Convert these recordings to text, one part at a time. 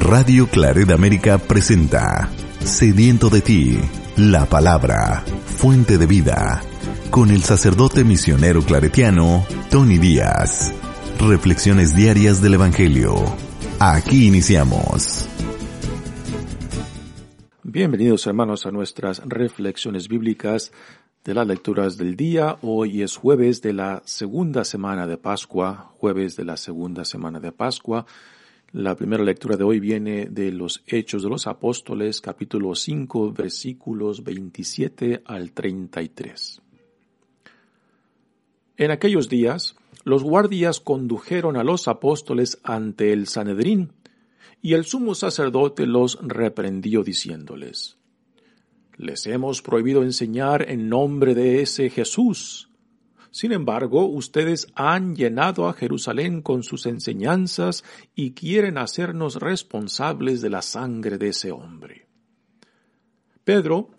Radio Claret América presenta Sediento de ti, la palabra, fuente de vida, con el sacerdote misionero claretiano Tony Díaz. Reflexiones diarias del Evangelio. Aquí iniciamos. Bienvenidos hermanos a nuestras reflexiones bíblicas de las lecturas del día. Hoy es jueves de la segunda semana de Pascua, jueves de la segunda semana de Pascua. La primera lectura de hoy viene de los Hechos de los Apóstoles, capítulo 5, versículos 27 al 33. En aquellos días, los guardias condujeron a los apóstoles ante el Sanedrín, y el sumo sacerdote los reprendió diciéndoles, Les hemos prohibido enseñar en nombre de ese Jesús. Sin embargo, ustedes han llenado a Jerusalén con sus enseñanzas y quieren hacernos responsables de la sangre de ese hombre. Pedro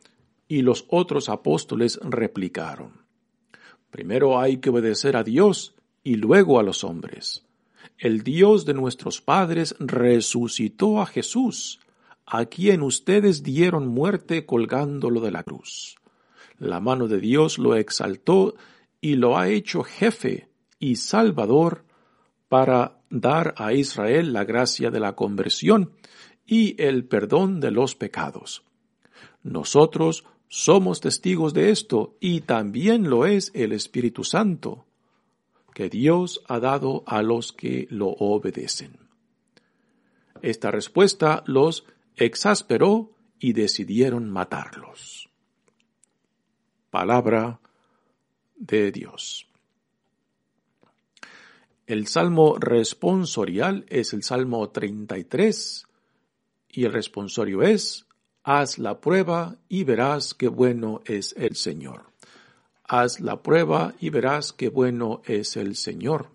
y los otros apóstoles replicaron, Primero hay que obedecer a Dios y luego a los hombres el Dios de nuestros padres resucitó a Jesús, a quien ustedes dieron muerte colgándolo de la cruz. La mano de Dios lo exaltó y lo ha hecho jefe y salvador para dar a Israel la gracia de la conversión y el perdón de los pecados. Nosotros somos testigos de esto y también lo es el Espíritu Santo que Dios ha dado a los que lo obedecen. Esta respuesta los exasperó y decidieron matarlos. Palabra de Dios. El salmo responsorial es el salmo 33 y el responsorio es, haz la prueba y verás qué bueno es el Señor haz la prueba y verás qué bueno es el Señor.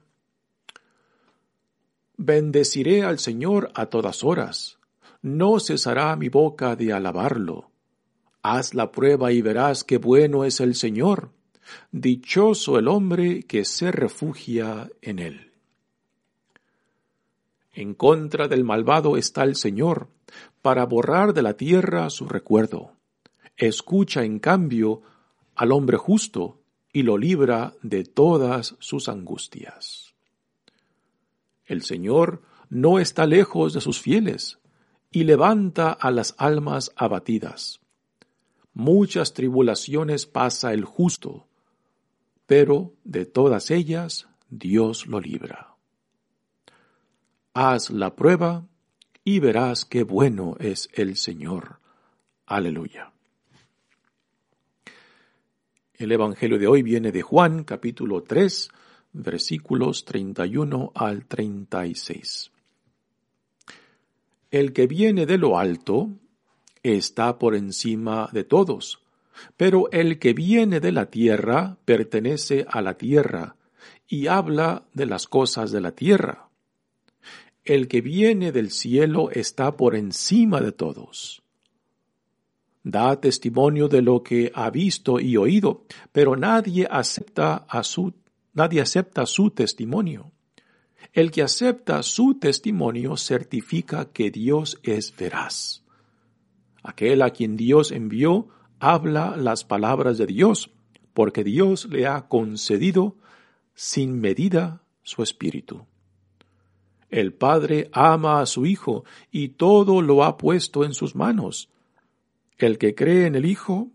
Bendeciré al Señor a todas horas, no cesará mi boca de alabarlo. Haz la prueba y verás qué bueno es el Señor. Dichoso el hombre que se refugia en él. En contra del malvado está el Señor, para borrar de la tierra su recuerdo. Escucha, en cambio, al hombre justo y lo libra de todas sus angustias. El Señor no está lejos de sus fieles y levanta a las almas abatidas. Muchas tribulaciones pasa el justo, pero de todas ellas Dios lo libra. Haz la prueba y verás qué bueno es el Señor. Aleluya. El Evangelio de hoy viene de Juan, capítulo 3, versículos 31 al 36. El que viene de lo alto está por encima de todos, pero el que viene de la tierra pertenece a la tierra y habla de las cosas de la tierra. El que viene del cielo está por encima de todos da testimonio de lo que ha visto y oído, pero nadie acepta a su nadie acepta su testimonio. El que acepta su testimonio certifica que Dios es veraz. Aquel a quien Dios envió habla las palabras de Dios, porque Dios le ha concedido sin medida su espíritu. El Padre ama a su Hijo y todo lo ha puesto en sus manos. El que cree en el Hijo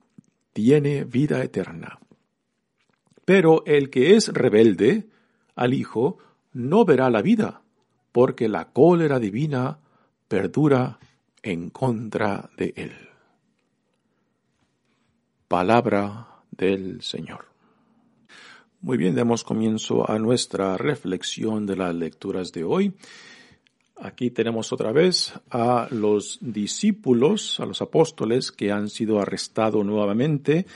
tiene vida eterna. Pero el que es rebelde al Hijo no verá la vida, porque la cólera divina perdura en contra de él. Palabra del Señor. Muy bien, demos comienzo a nuestra reflexión de las lecturas de hoy. Aquí tenemos otra vez a los discípulos, a los apóstoles que han sido arrestados nuevamente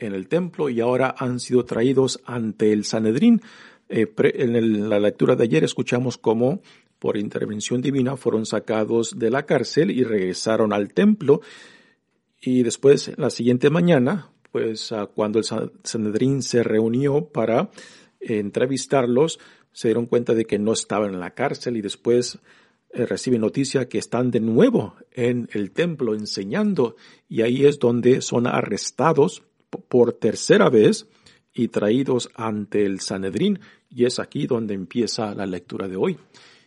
en el templo y ahora han sido traídos ante el Sanedrín. Eh, en la lectura de ayer escuchamos cómo por intervención divina fueron sacados de la cárcel y regresaron al templo y después la siguiente mañana, pues cuando el Sanedrín se reunió para entrevistarlos, se dieron cuenta de que no estaban en la cárcel y después eh, reciben noticia que están de nuevo en el templo enseñando y ahí es donde son arrestados por tercera vez y traídos ante el Sanedrín y es aquí donde empieza la lectura de hoy.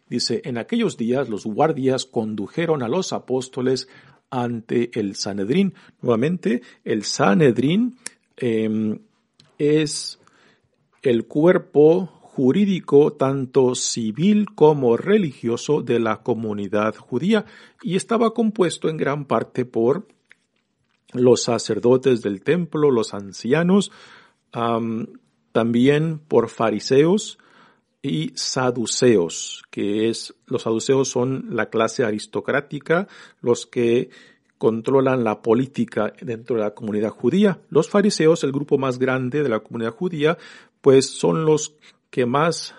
Dice, en aquellos días los guardias condujeron a los apóstoles ante el Sanedrín. Nuevamente, el Sanedrín em, es el cuerpo jurídico tanto civil como religioso de la comunidad judía y estaba compuesto en gran parte por los sacerdotes del templo, los ancianos, también por fariseos y saduceos, que es, los saduceos son la clase aristocrática, los que controlan la política dentro de la comunidad judía. Los fariseos, el grupo más grande de la comunidad judía, pues son los que más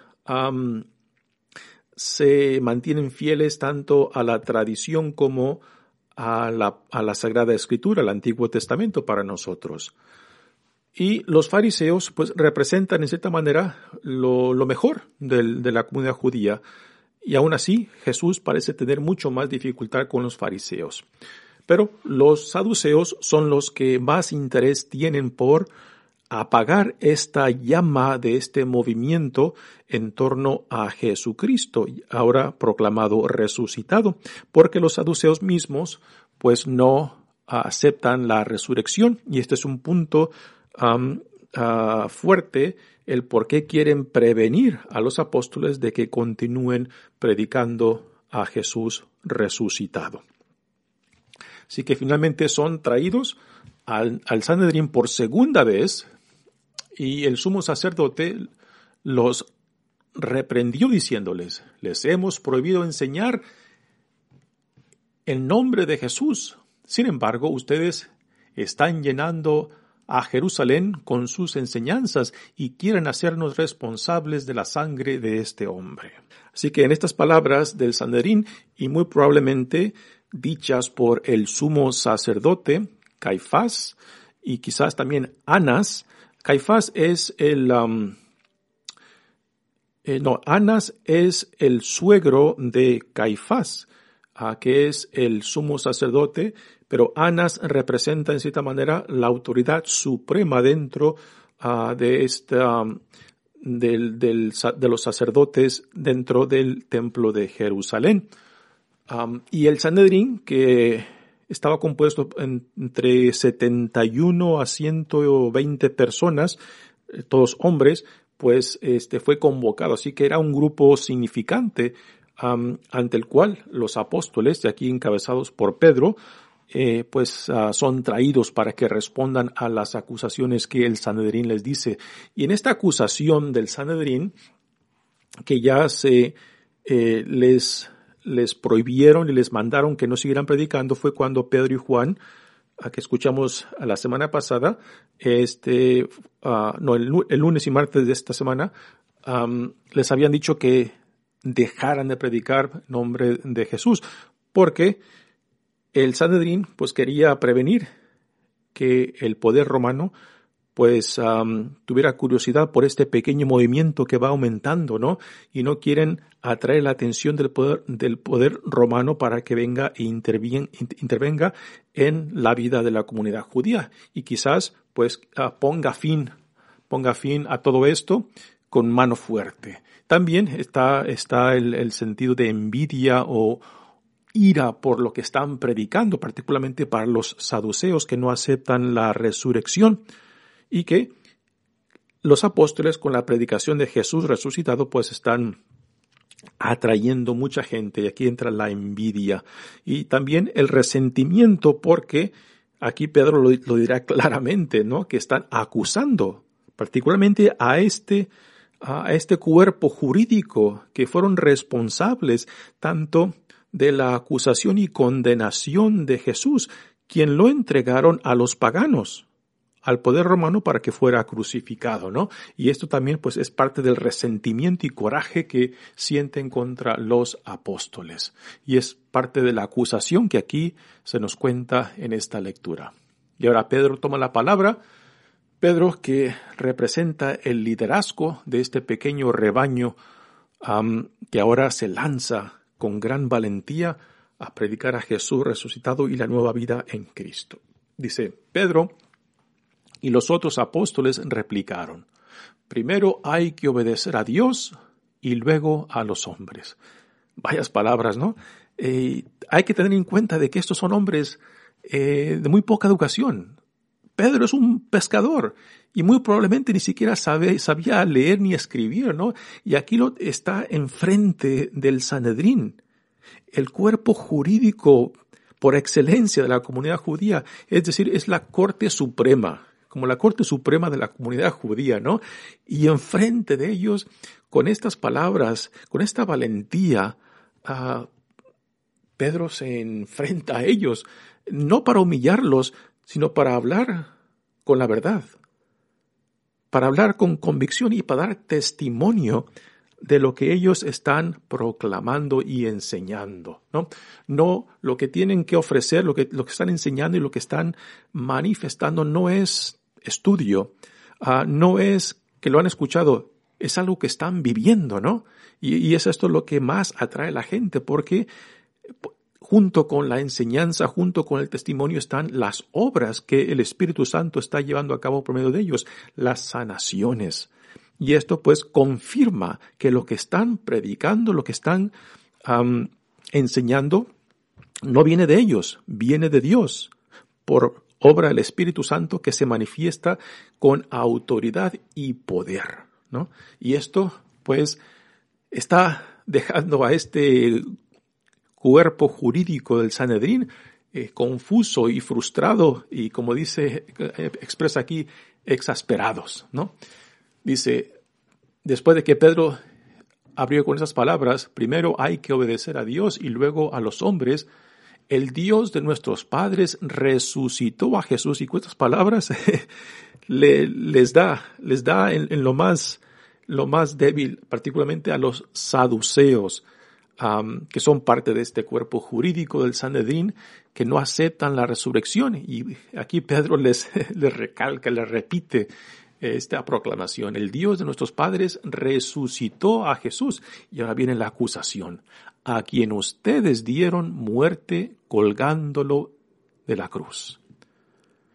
se mantienen fieles tanto a la tradición como a la, a la Sagrada Escritura, el Antiguo Testamento para nosotros. Y los fariseos pues representan en cierta manera lo, mejor de la comunidad judía. Y aún así Jesús parece tener mucho más dificultad con los fariseos. Pero los saduceos son los que más interés tienen por apagar esta llama de este movimiento en torno a Jesucristo, ahora proclamado resucitado, porque los saduceos mismos pues no aceptan la resurrección y este es un punto fuerte el por qué quieren prevenir a los apóstoles de que continúen predicando a Jesús resucitado. Así que finalmente son traídos al, al Sanedrín por segunda vez y el sumo sacerdote los reprendió diciéndoles, les hemos prohibido enseñar el nombre de Jesús. Sin embargo, ustedes están llenando a Jerusalén con sus enseñanzas y quieren hacernos responsables de la sangre de este hombre. Así que en estas palabras del Sanderín y muy probablemente dichas por el sumo sacerdote Caifás y quizás también Anas, Caifás es el um, eh, no, Anas es el suegro de Caifás, que es el sumo sacerdote pero Anas representa en cierta manera la autoridad suprema dentro ah, de esta del, de los sacerdotes dentro del templo de Jerusalén. y el Sanedrín, que estaba compuesto entre 71 a 120 personas, eh, todos hombres, pues este fue convocado, así que era un grupo significante ante el cual los apóstoles, de aquí encabezados por Pedro, eh, pues ah, son traídos para que respondan a las acusaciones que el Sanedrín les dice. Y en esta acusación del Sanedrín, que ya se eh, les, les prohibieron y les mandaron que no siguieran predicando, fue cuando Pedro y Juan, a que escuchamos la semana pasada, este, ah, no, el, lunes y martes de esta semana, les habían dicho que dejaran de predicar nombre de Jesús, porque el Sanedrín pues quería prevenir que el poder romano pues tuviera curiosidad por este pequeño movimiento que va aumentando, ¿no? Y no quieren atraer la atención del poder, del poder romano para que venga e intervenga en la vida de la comunidad judía y quizás pues ah, ponga fin, ponga fin a todo esto con mano fuerte. También está, está el, el sentido de envidia o, ira por lo que están predicando, particularmente para los saduceos que no aceptan la resurrección y que los apóstoles con la predicación de Jesús resucitado pues están atrayendo mucha gente y aquí entra la envidia y también el resentimiento porque aquí Pedro lo, lo dirá claramente, ¿no? Que están acusando particularmente a este a este cuerpo jurídico que fueron responsables tanto de la acusación y condenación de Jesús, quien lo entregaron a los paganos, al poder romano para que fuera crucificado, ¿no? Y esto también pues es parte del resentimiento y coraje que sienten contra los apóstoles. Y es parte de la acusación que aquí se nos cuenta en esta lectura. Y ahora Pedro toma la palabra, Pedro que representa el liderazgo de este pequeño rebaño que ahora se lanza con gran valentía a predicar a Jesús resucitado y la nueva vida en Cristo. Dice Pedro, y los otros apóstoles replicaron, primero hay que obedecer a Dios y luego a los hombres. Vayas palabras, ¿no? Eh, hay que tener en cuenta de que estos son hombres eh, de muy poca educación. Pedro es un pescador y muy probablemente ni siquiera sabía leer ni escribir, ¿no? Y aquí lo, está enfrente del Sanedrín, el cuerpo jurídico por excelencia de la comunidad judía, es decir, es la Corte Suprema, como la Corte Suprema de la comunidad judía, ¿no? Y enfrente de ellos, con estas palabras, con esta valentía, uh, Pedro se enfrenta a ellos, no para humillarlos, sino para hablar con la verdad, para hablar con convicción y para dar testimonio de lo que ellos están proclamando y enseñando, ¿no? No lo que tienen que ofrecer, lo que, lo que están enseñando y lo que están manifestando no es estudio, uh, no es que lo han escuchado, es algo que están viviendo, ¿no? Y es esto lo que más atrae a la gente, porque junto con la enseñanza, junto con el testimonio están las obras que el Espíritu Santo está llevando a cabo por medio de ellos, las sanaciones. Y esto pues confirma que lo que están predicando, lo que están enseñando, no viene de ellos, viene de Dios, por obra del Espíritu Santo que se manifiesta con autoridad y poder, ¿no? Y esto pues está dejando a este cuerpo jurídico del Sanedrín eh, confuso y frustrado y como dice, eh, expresa aquí, exasperados, ¿no? Dice, después de que Pedro abrió con esas palabras, primero hay que obedecer a Dios y luego a los hombres, el Dios de nuestros padres resucitó a Jesús y con estas palabras le, les da, les da en, en, lo más, lo más débil, particularmente a los saduceos, que son parte de este cuerpo jurídico del Sanedrín, que no aceptan la resurrección. Y aquí Pedro les, recalca, les repite esta proclamación. El Dios de nuestros padres resucitó a Jesús. Y ahora viene la acusación. A quien ustedes dieron muerte colgándolo de la cruz.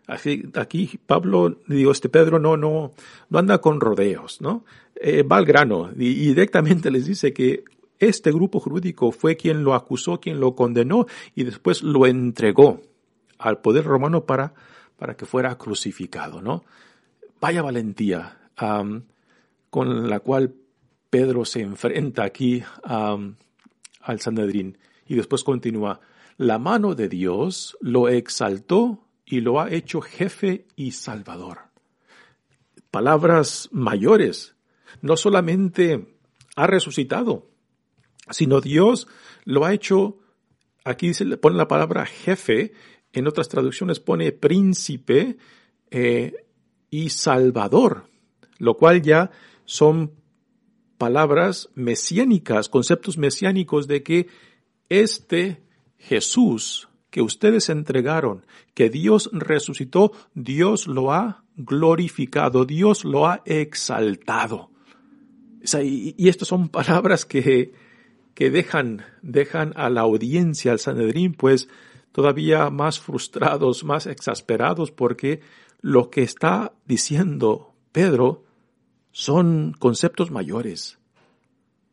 Aquí, aquí Pablo, digo, este Pedro no, no, no anda con rodeos, ¿no? Eh, va al grano y, directamente les dice que este grupo jurídico fue quien lo acusó, quien lo condenó y después lo entregó al poder romano para, para que fuera crucificado, ¿no? Vaya valentía con la cual Pedro se enfrenta aquí al Sanedrín. Y después continúa, la mano de Dios lo exaltó y lo ha hecho jefe y salvador. Palabras mayores. No solamente ha resucitado, sino Dios lo ha hecho, aquí se le pone la palabra jefe, en otras traducciones pone príncipe eh, y salvador, lo cual ya son palabras mesiánicas, conceptos mesiánicos de que este Jesús que ustedes entregaron, que Dios resucitó, Dios lo ha glorificado, Dios lo ha exaltado. y, y estas son palabras que, que dejan, dejan a la audiencia, al Sanedrín, pues todavía más frustrados, más exasperados, porque lo que está diciendo Pedro son conceptos mayores,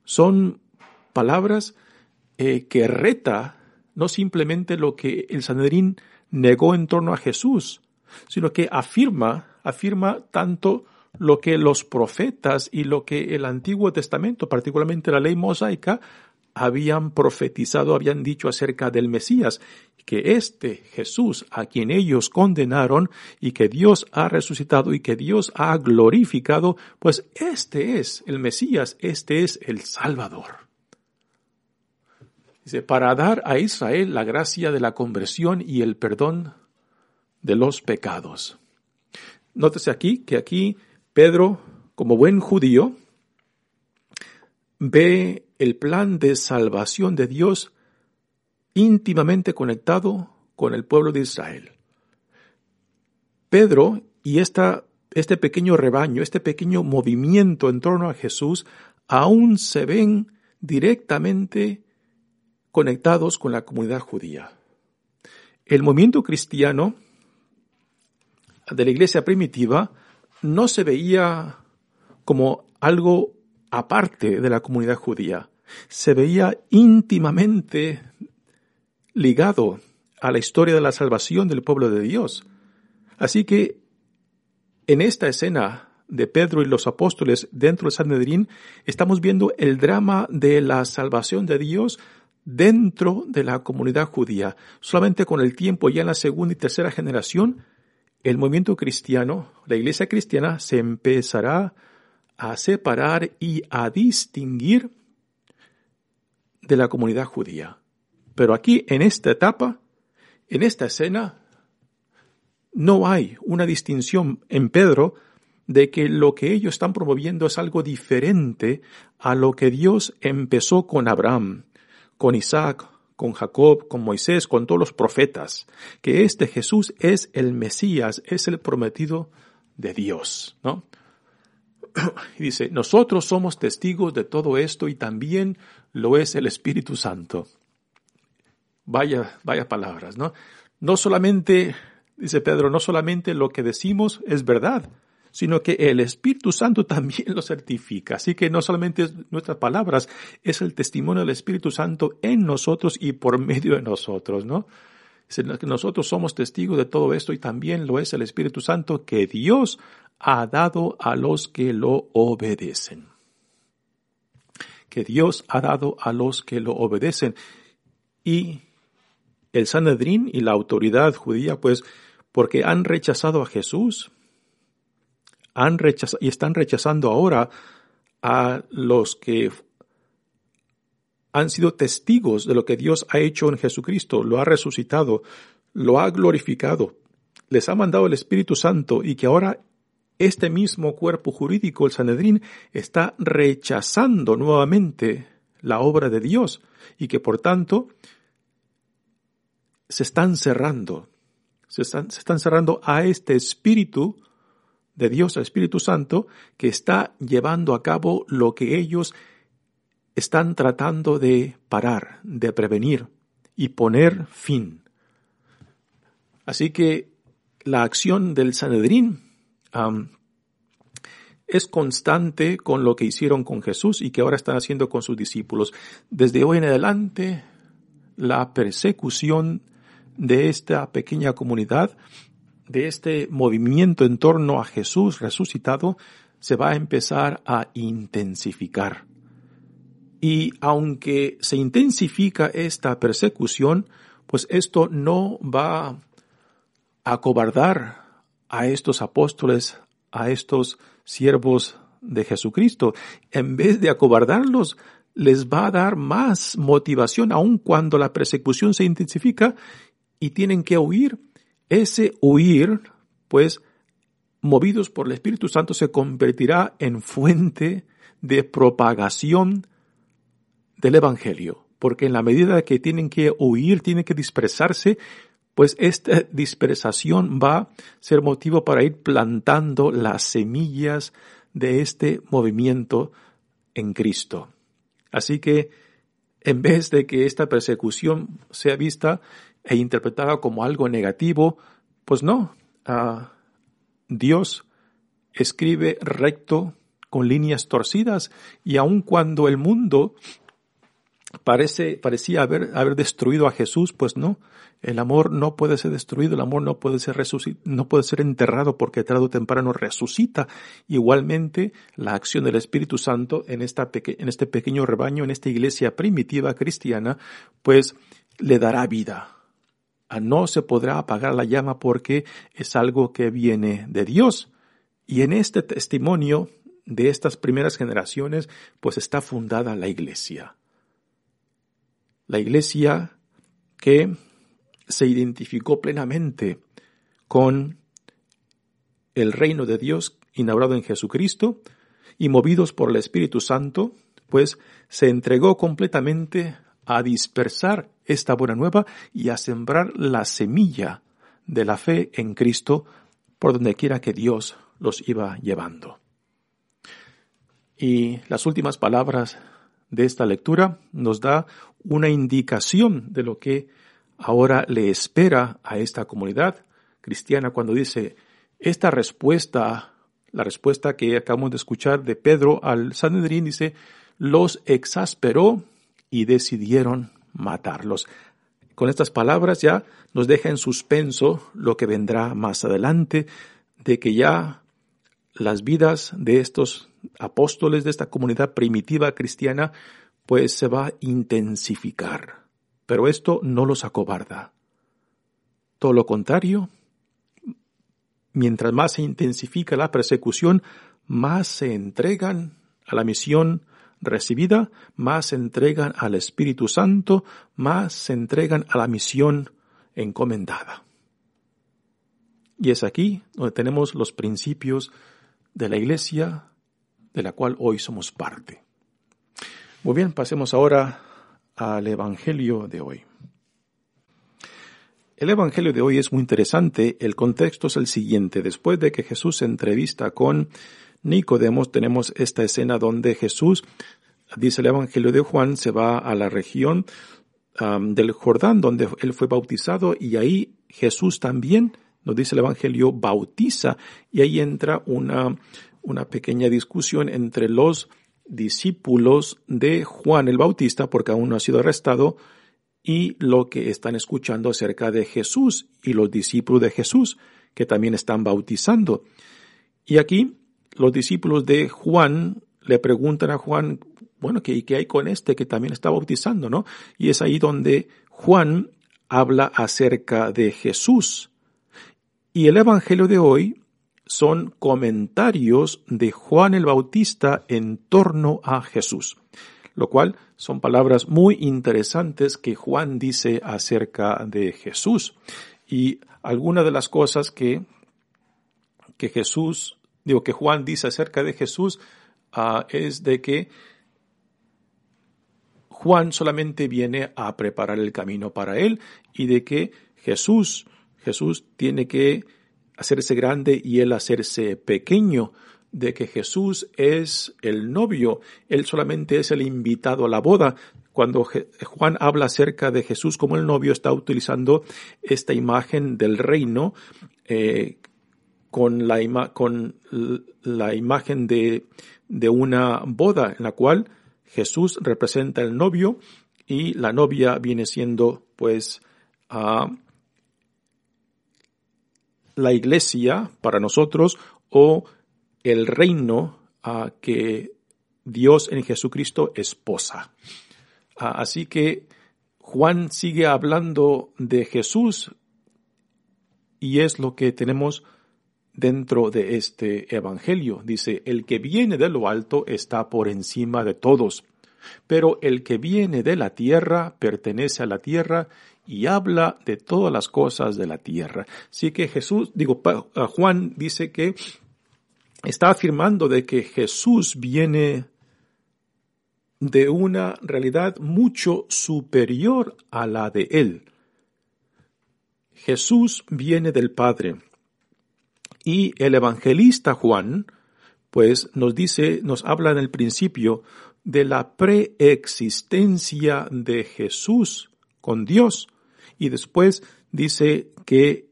son palabras eh, que reta no simplemente lo que el Sanedrín negó en torno a Jesús, sino que afirma, afirma tanto lo que los profetas y lo que el Antiguo Testamento, particularmente la ley mosaica, habían profetizado, habían dicho acerca del Mesías, que este Jesús a quien ellos condenaron y que Dios ha resucitado y que Dios ha glorificado, pues este es el Mesías, este es el Salvador. Dice, para dar a Israel la gracia de la conversión y el perdón de los pecados. Nótese aquí que aquí Pedro, como buen judío, ve el plan de salvación de Dios íntimamente conectado con el pueblo de Israel. Pedro y esta, este pequeño rebaño, este pequeño movimiento en torno a Jesús, aún se ven directamente conectados con la comunidad judía. El movimiento cristiano de la iglesia primitiva no se veía como algo aparte de la comunidad judía, se veía íntimamente ligado a la historia de la salvación del pueblo de Dios. Así que en esta escena de Pedro y los apóstoles dentro del Sanedrín, estamos viendo el drama de la salvación de Dios dentro de la comunidad judía. Solamente con el tiempo, ya en la segunda y tercera generación, el movimiento cristiano, la iglesia cristiana, se empezará a separar y a distinguir de la comunidad judía. Pero aquí, en esta etapa, en esta escena, no hay una distinción en Pedro de que lo que ellos están promoviendo es algo diferente a lo que Dios empezó con Abraham, con Isaac, con Jacob, con Moisés, con todos los profetas, que este Jesús es el Mesías, es el prometido de Dios, ¿no? Y dice, nosotros somos testigos de todo esto y también lo es el Espíritu Santo. Vaya, vaya palabras, ¿no? No solamente, dice Pedro, no solamente lo que decimos es verdad, sino que el Espíritu Santo también lo certifica. Así que no solamente es nuestras palabras, es el testimonio del Espíritu Santo en nosotros y por medio de nosotros, ¿no? Nosotros somos testigos de todo esto y también lo es el Espíritu Santo que Dios ha dado a los que lo obedecen. Que Dios ha dado a los que lo obedecen. Y el Sanedrín y la autoridad judía, pues, porque han rechazado a Jesús, han rechazado y están rechazando ahora a los que han sido testigos de lo que Dios ha hecho en Jesucristo, lo ha resucitado, lo ha glorificado, les ha mandado el Espíritu Santo y que ahora este mismo cuerpo jurídico, el Sanedrín, está rechazando nuevamente la obra de Dios y que por tanto se están cerrando, se están, cerrando a este espíritu de Dios, al Espíritu Santo, que está llevando a cabo lo que ellos están tratando de parar, de prevenir y poner fin. Así que la acción del Sanedrín es constante con lo que hicieron con Jesús y que ahora están haciendo con sus discípulos. Desde hoy en adelante, la persecución de esta pequeña comunidad de este movimiento en torno a Jesús resucitado se va a empezar a intensificar. Y aunque se intensifica esta persecución, pues esto no va a cobardar a estos apóstoles, a estos siervos de Jesucristo. En vez de acobardarlos, les va a dar más motivación aun cuando la persecución se intensifica y tienen que huir ese huir, pues, movidos por el Espíritu Santo, se convertirá en fuente de propagación del Evangelio. Porque en la medida que tienen que huir, tienen que dispersarse, pues esta dispersación va a ser motivo para ir plantando las semillas de este movimiento en Cristo. Así que, en vez de que esta persecución sea vista e interpretada como algo negativo, pues no. Ah, Dios escribe recto con líneas torcidas y aun cuando el mundo parece, parecía haber, haber destruido a Jesús, pues no. El amor no puede ser destruido, el amor no puede ser no puede ser enterrado porque tarde o temprano resucita. Igualmente, la acción del Espíritu Santo en, esta en este pequeño rebaño, en esta iglesia primitiva cristiana, pues le dará vida no se podrá apagar la llama porque es algo que viene de Dios. Y en este testimonio de estas primeras generaciones, pues está fundada la iglesia. La iglesia que se identificó plenamente con el reino de Dios inaugurado en Jesucristo y movidos por el Espíritu Santo, pues se entregó completamente a dispersar esta buena nueva y a sembrar la semilla de la fe en Cristo por donde quiera que Dios los iba llevando. Y las últimas palabras de esta lectura nos da una indicación de lo que ahora le espera a esta comunidad cristiana cuando dice, esta respuesta, la respuesta que acabamos de escuchar de Pedro al Sanedrín, dice, los exasperó y decidieron matarlos. Con estas palabras ya nos deja en suspenso lo que vendrá más adelante, de que ya las vidas de estos apóstoles de esta comunidad primitiva cristiana pues se va a intensificar. Pero esto no los acobarda. Todo lo contrario, mientras más se intensifica la persecución, más se entregan a la misión recibida, más se entregan al Espíritu Santo, más se entregan a la misión encomendada. Y es aquí donde tenemos los principios de la Iglesia de la cual hoy somos parte. Muy bien, pasemos ahora al Evangelio de hoy. El Evangelio de hoy es muy interesante. El contexto es el siguiente. Después de que Jesús se entrevista con Nicodemos, tenemos esta escena donde Jesús, dice el Evangelio de Juan, se va a la región del Jordán, donde él fue bautizado, y ahí Jesús también, nos dice el Evangelio, bautiza, y ahí entra una, una pequeña discusión entre los discípulos de Juan el Bautista, porque aún no ha sido arrestado, y lo que están escuchando acerca de Jesús y los discípulos de Jesús que también están bautizando. Y aquí los discípulos de Juan le preguntan a Juan, bueno, ¿qué, ¿qué hay con este que también está bautizando, no? Y es ahí donde Juan habla acerca de Jesús. Y el Evangelio de hoy son comentarios de Juan el Bautista en torno a Jesús lo cual son palabras muy interesantes que Juan dice acerca de Jesús. Y algunas de las cosas que, que Jesús, digo, que Juan dice acerca de Jesús ah, es de que Juan solamente viene a preparar el camino para él y de que Jesús, Jesús tiene que hacerse grande y él hacerse pequeño de que Jesús es el novio, él solamente es el invitado a la boda. Cuando Juan habla acerca de Jesús como el novio, está utilizando esta imagen del reino eh, con, la, con la imagen de, de una boda en la cual Jesús representa el novio y la novia viene siendo pues la iglesia para nosotros o el reino a que Dios en Jesucristo esposa. Así que Juan sigue hablando de Jesús y es lo que tenemos dentro de este Evangelio. Dice, el que viene de lo alto está por encima de todos, pero el que viene de la tierra pertenece a la tierra y habla de todas las cosas de la tierra. Así que Jesús, digo, Juan dice que está afirmando de que Jesús viene de una realidad mucho superior a la de él. Jesús viene del Padre. Y el evangelista Juan, pues nos dice, nos habla en el principio de la preexistencia de Jesús con Dios. Y después dice que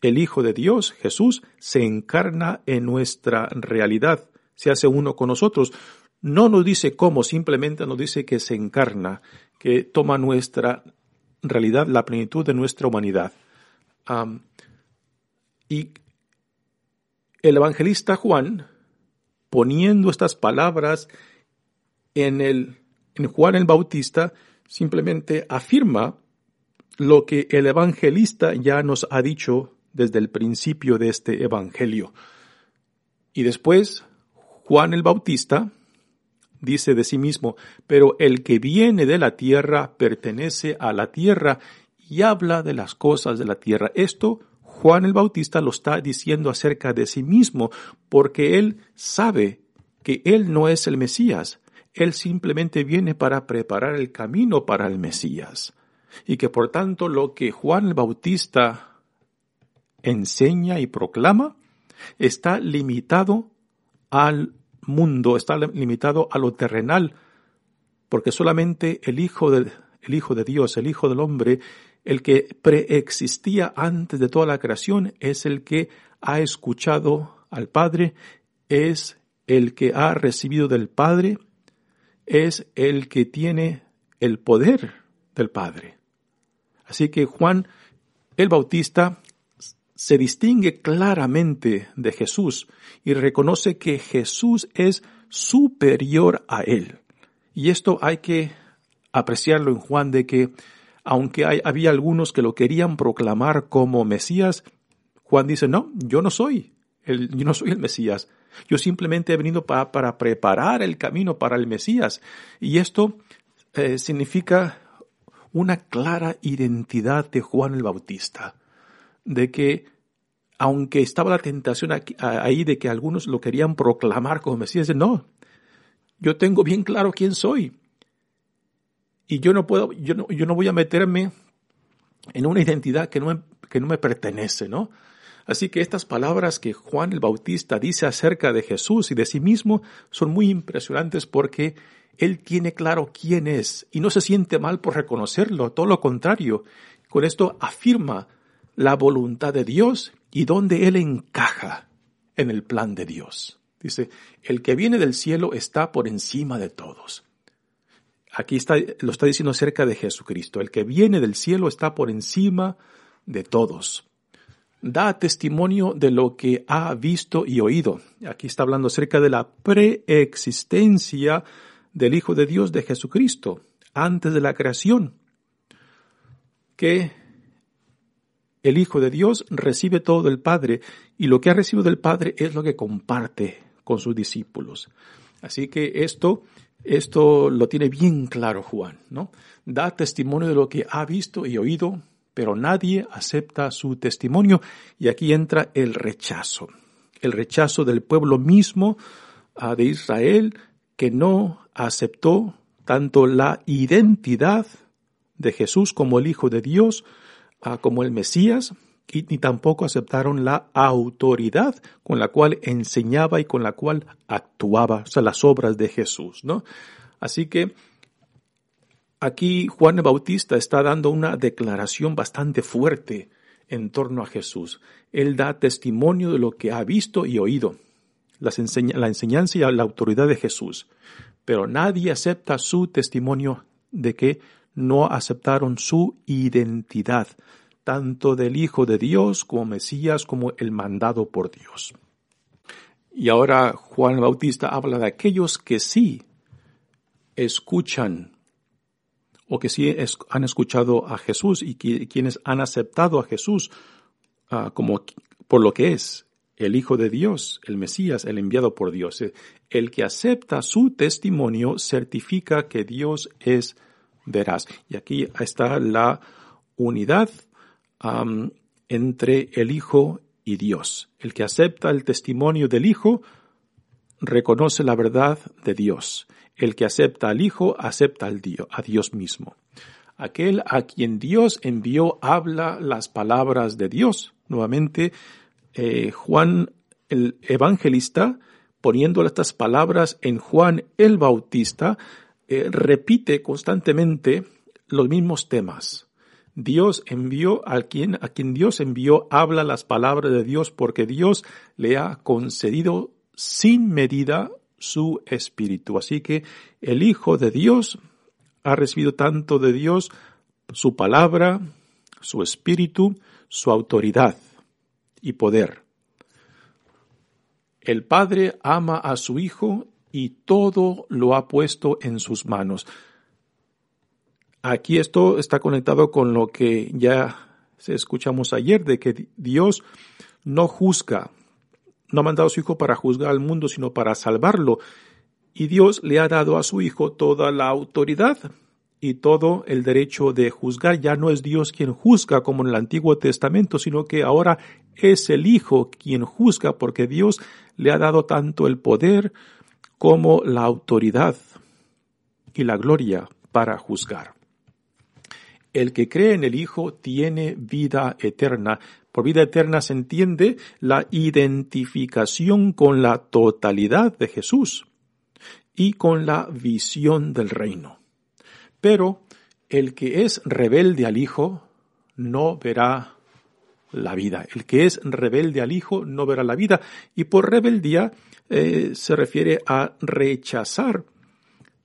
el Hijo de Dios, Jesús, se encarna en nuestra realidad, se hace uno con nosotros. No nos dice cómo, simplemente nos dice que se encarna, que toma nuestra realidad, la plenitud de nuestra humanidad. y el evangelista Juan, poniendo estas palabras en, el, en Juan el Bautista, simplemente afirma lo que el evangelista ya nos ha dicho desde el principio de este Evangelio. Y después, Juan el Bautista dice de sí mismo, pero el que viene de la tierra pertenece a la tierra y habla de las cosas de la tierra. Esto Juan el Bautista lo está diciendo acerca de sí mismo, porque él sabe que él no es el Mesías, él simplemente viene para preparar el camino para el Mesías. Y que por tanto lo que Juan el Bautista enseña y proclama está limitado al mundo está limitado a lo terrenal, porque solamente el Hijo de, el Hijo de Dios, el Hijo del Hombre, el que preexistía antes de toda la creación, es el que ha escuchado al Padre, es el que ha recibido del Padre, es el que tiene el poder del Padre. Así que Juan el Bautista se distingue claramente de Jesús y reconoce que Jesús es superior a él. Y esto hay que apreciarlo en Juan de que aunque había algunos que lo querían proclamar como Mesías, Juan dice, no, yo no soy, el, yo no soy el Mesías. Yo simplemente he venido para, para preparar el camino para el Mesías. Y esto eh, significa una clara identidad de Juan el Bautista, de que aunque estaba la tentación ahí de que algunos lo querían proclamar como Mesías, no, yo tengo bien claro quién soy. Y yo no puedo, yo no, yo no voy a meterme en una identidad que no, que no me pertenece, ¿no? Así que estas palabras que Juan el Bautista dice acerca de Jesús y de sí mismo son muy impresionantes porque él tiene claro quién es y no se siente mal por reconocerlo, todo lo contrario. Con esto afirma la voluntad de Dios y dónde Él encaja en el plan de Dios. Dice, el que viene del cielo está por encima de todos. Aquí está, lo está diciendo acerca de Jesucristo. El que viene del cielo está por encima de todos. Da testimonio de lo que ha visto y oído. Aquí está hablando acerca de la preexistencia del Hijo de Dios de Jesucristo antes de la creación, que el Hijo de Dios recibe todo del Padre y lo que ha recibido del Padre es lo que comparte con sus discípulos. Así que esto, esto lo tiene bien claro Juan, ¿no? Da testimonio de lo que ha visto y oído, pero nadie acepta su testimonio y aquí entra el rechazo, el rechazo del pueblo mismo ah, de Israel que no aceptó tanto la identidad de Jesús como el Hijo de Dios, ah, como el Mesías, ni tampoco aceptaron la autoridad con la cual enseñaba y con la cual actuaba, o sea, las obras de Jesús, ¿no? Así que aquí Juan Bautista está dando una declaración bastante fuerte en torno a Jesús. Él da testimonio de lo que ha visto y oído la enseñanza y la autoridad de Jesús, pero nadie acepta su testimonio de que no aceptaron su identidad, tanto del Hijo de Dios como Mesías como el mandado por Dios. Y ahora Juan Bautista habla de aquellos que sí escuchan o que sí han escuchado a Jesús y quienes han aceptado a Jesús ah, como por lo que es, el Hijo de Dios, el Mesías, el enviado por Dios. El que acepta su testimonio certifica que Dios es veraz. Y aquí está la unidad entre el Hijo y Dios. El que acepta el testimonio del Hijo reconoce la verdad de Dios. El que acepta al Hijo acepta al Dios, a Dios mismo. Aquel a quien Dios envió habla las palabras de Dios. Nuevamente, eh, Juan el evangelista, poniendo estas palabras en Juan el Bautista, eh, repite constantemente los mismos temas. Dios envió a quien, a quien Dios envió, habla las palabras de Dios porque Dios le ha concedido sin medida su espíritu. Así que el Hijo de Dios ha recibido tanto de Dios su palabra, su espíritu, su autoridad y poder. El Padre ama a su Hijo y todo lo ha puesto en sus manos. Aquí esto está conectado con lo que ya escuchamos ayer, de que Dios no juzga, no ha mandado a su Hijo para juzgar al mundo, sino para salvarlo. Y Dios le ha dado a su Hijo toda la autoridad y todo el derecho de juzgar. Ya no es Dios quien juzga como en el Antiguo Testamento, sino que ahora es el Hijo quien juzga porque Dios le ha dado tanto el poder como la autoridad y la gloria para juzgar. El que cree en el Hijo tiene vida eterna, Por vida eterna se entiende la identificación con la totalidad de Jesús y con la visión del reino. Pero el que es rebelde al Hijo no verá la vida. El que es rebelde al Hijo no verá la vida. Y por rebeldía eh, se refiere a rechazar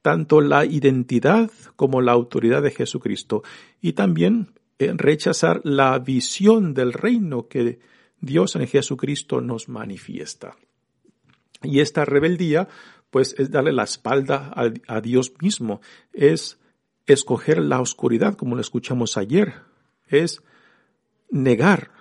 tanto la identidad como la autoridad de Jesucristo y también rechazar la visión del reino que Dios en Jesucristo nos manifiesta. Y esta rebeldía, pues, es darle la espalda a, a Dios mismo, es escoger la oscuridad, como lo escuchamos ayer, es negar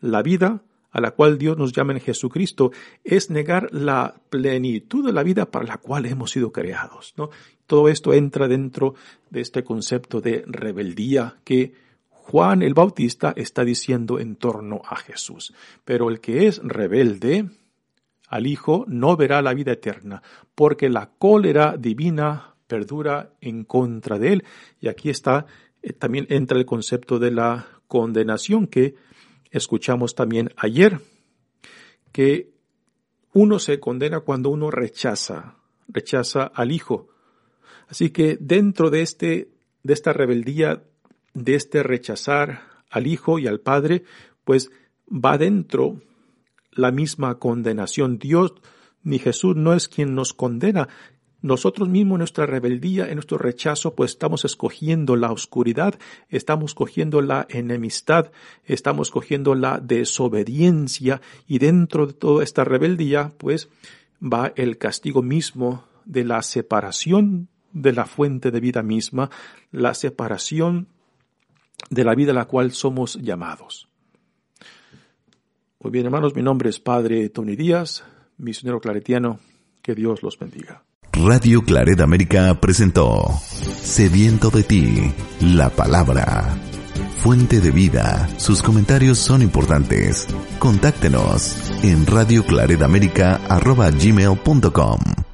la vida a la cual Dios nos llama en Jesucristo, es negar la plenitud de la vida para la cual hemos sido creados, ¿no? Todo esto entra dentro de este concepto de rebeldía que Juan el Bautista está diciendo en torno a Jesús. Pero el que es rebelde al Hijo no verá la vida eterna, porque la cólera divina perdura en contra de él. Y aquí está, eh, también entra el concepto de la condenación que escuchamos también ayer, que uno se condena cuando uno rechaza, rechaza al Hijo. Así que dentro de este, de esta rebeldía, de este rechazar al Hijo y al Padre, pues va dentro la misma condenación. Dios ni Jesús no es quien nos condena, nosotros mismos en nuestra rebeldía, en nuestro rechazo, pues estamos escogiendo la oscuridad, estamos cogiendo la enemistad, estamos cogiendo la desobediencia y dentro de toda esta rebeldía, pues va el castigo mismo de la separación de la fuente de vida misma, la separación de la vida a la cual somos llamados. Muy bien, hermanos, mi nombre es Padre Tony Díaz, misionero claretiano. Que Dios los bendiga. Radio Claret América presentó Sediento de ti, la palabra. Fuente de vida, sus comentarios son importantes. Contáctenos en radioclaredamerica.gmail.com